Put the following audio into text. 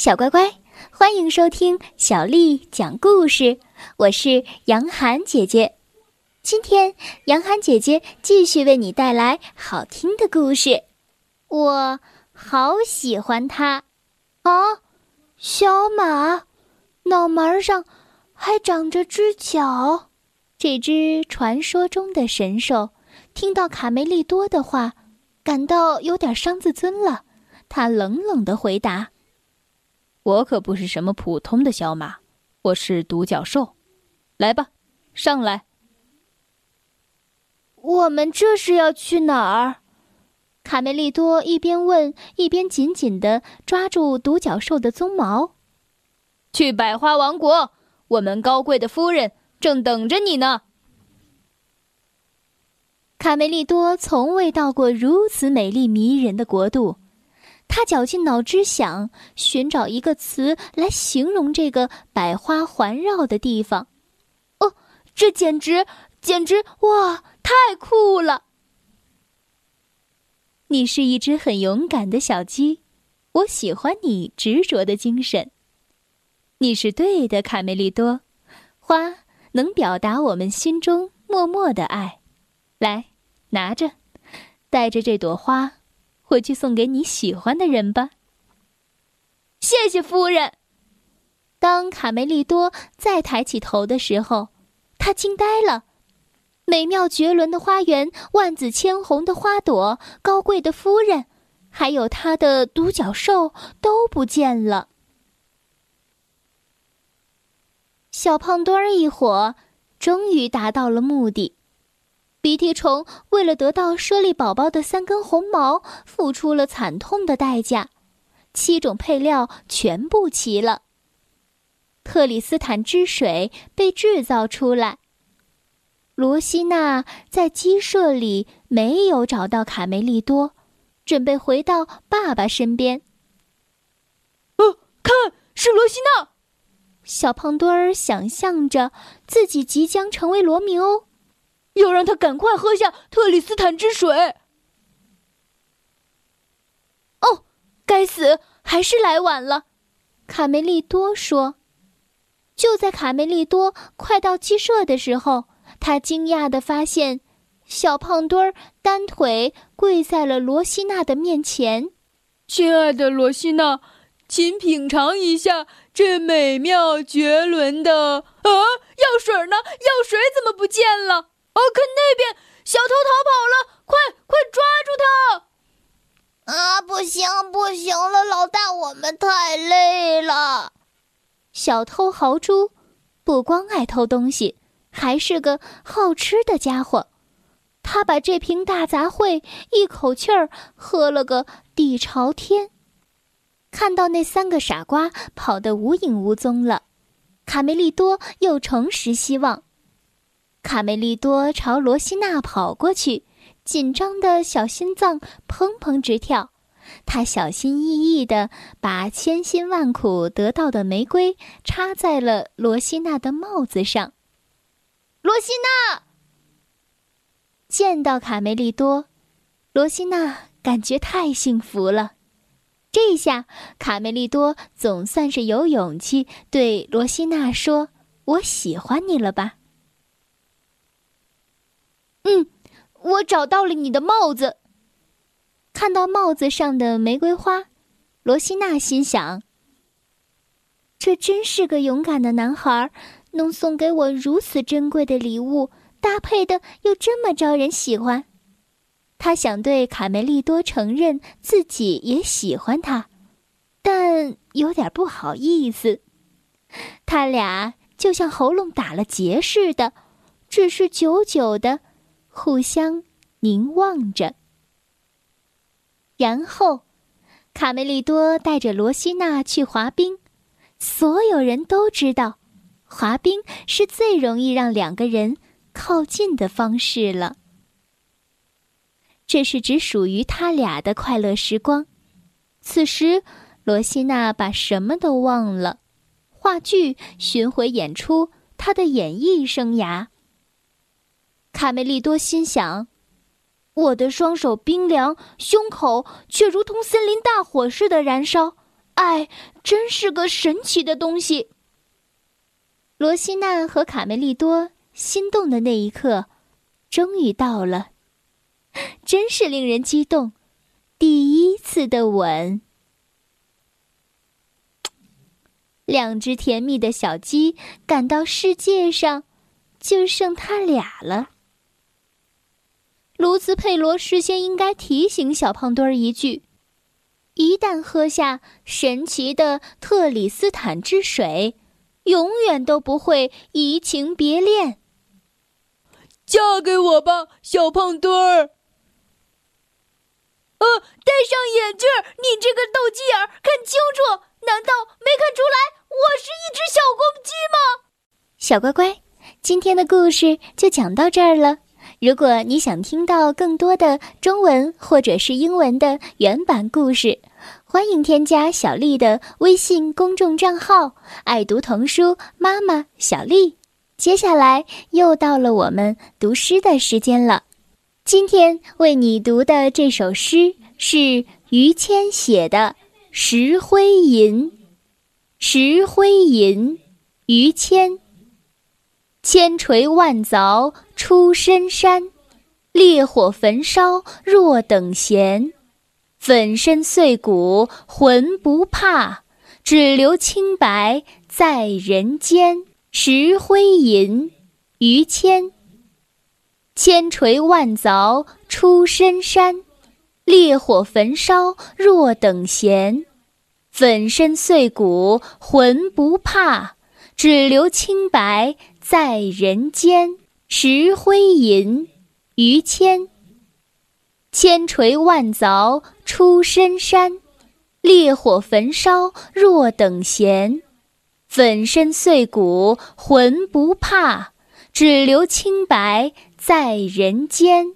小乖乖，欢迎收听小丽讲故事。我是杨涵姐姐，今天杨涵姐姐继续为你带来好听的故事。我好喜欢它啊！小马，脑门上还长着只角。这只传说中的神兽听到卡梅利多的话，感到有点伤自尊了。他冷冷的回答。我可不是什么普通的小马，我是独角兽。来吧，上来。我们这是要去哪儿？卡梅利多一边问，一边紧紧的抓住独角兽的鬃毛。去百花王国，我们高贵的夫人正等着你呢。卡梅利多从未到过如此美丽迷人的国度。他绞尽脑汁想寻找一个词来形容这个百花环绕的地方。哦，这简直，简直哇，太酷了！你是一只很勇敢的小鸡，我喜欢你执着的精神。你是对的，卡梅利多。花能表达我们心中默默的爱。来，拿着，带着这朵花。回去送给你喜欢的人吧。谢谢夫人。当卡梅利多再抬起头的时候，他惊呆了。美妙绝伦的花园，万紫千红的花朵，高贵的夫人，还有他的独角兽都不见了。小胖墩儿一伙终于达到了目的。鼻涕虫为了得到猞猁宝宝的三根红毛，付出了惨痛的代价。七种配料全部齐了。特里斯坦之水被制造出来。罗西娜在鸡舍里没有找到卡梅利多，准备回到爸爸身边。哦，看，是罗西娜！小胖墩儿想象着自己即将成为罗密欧。要让他赶快喝下特里斯坦之水。哦，该死，还是来晚了。卡梅利多说。就在卡梅利多快到鸡舍的时候，他惊讶的发现，小胖墩儿单腿跪在了罗西娜的面前。亲爱的罗西娜，请品尝一下这美妙绝伦的……啊，药水呢？药水怎么不见了？哦，看那边，小偷逃跑了！快快抓住他！啊，不行不行了，老大，我们太累了。小偷豪猪不光爱偷东西，还是个好吃的家伙。他把这瓶大杂烩一口气儿喝了个底朝天。看到那三个傻瓜跑得无影无踪了，卡梅利多又重拾希望。卡梅利多朝罗西娜跑过去，紧张的小心脏砰砰直跳。他小心翼翼地把千辛万苦得到的玫瑰插在了罗西娜的帽子上。罗西娜见到卡梅利多，罗西娜感觉太幸福了。这下，卡梅利多总算是有勇气对罗西娜说：“我喜欢你了吧？”嗯，我找到了你的帽子。看到帽子上的玫瑰花，罗西娜心想：“这真是个勇敢的男孩，能送给我如此珍贵的礼物，搭配的又这么招人喜欢。”他想对卡梅利多承认自己也喜欢他，但有点不好意思。他俩就像喉咙打了结似的，只是久久的。互相凝望着，然后，卡梅利多带着罗西娜去滑冰。所有人都知道，滑冰是最容易让两个人靠近的方式了。这是只属于他俩的快乐时光。此时，罗西娜把什么都忘了：话剧、巡回演出、她的演艺生涯。卡梅利多心想：“我的双手冰凉，胸口却如同森林大火似的燃烧。爱真是个神奇的东西。罗西娜和卡梅利多心动的那一刻，终于到了，真是令人激动。第一次的吻，两只甜蜜的小鸡感到世界上就剩它俩了。卢兹佩罗事先应该提醒小胖墩儿一句：一旦喝下神奇的特里斯坦之水，永远都不会移情别恋。嫁给我吧，小胖墩儿。呃，戴上眼镜，你这个斗鸡眼儿，看清楚！难道没看出来我是一只小公鸡吗？小乖乖，今天的故事就讲到这儿了。如果你想听到更多的中文或者是英文的原版故事，欢迎添加小丽的微信公众账号“爱读童书妈妈小丽”。接下来又到了我们读诗的时间了。今天为你读的这首诗是于谦写的《石灰吟》。石灰吟，于谦。千锤万凿出深山，烈火焚烧若等闲。粉身碎骨浑不怕，只留清白在人间。石灰吟，于谦。千锤万凿出深山，烈火焚烧若等闲。粉身碎骨浑不怕，只留清白。在人间，石灰吟，于谦。千锤万凿出深山，烈火焚烧若等闲。粉身碎骨浑不怕，只留清白在人间。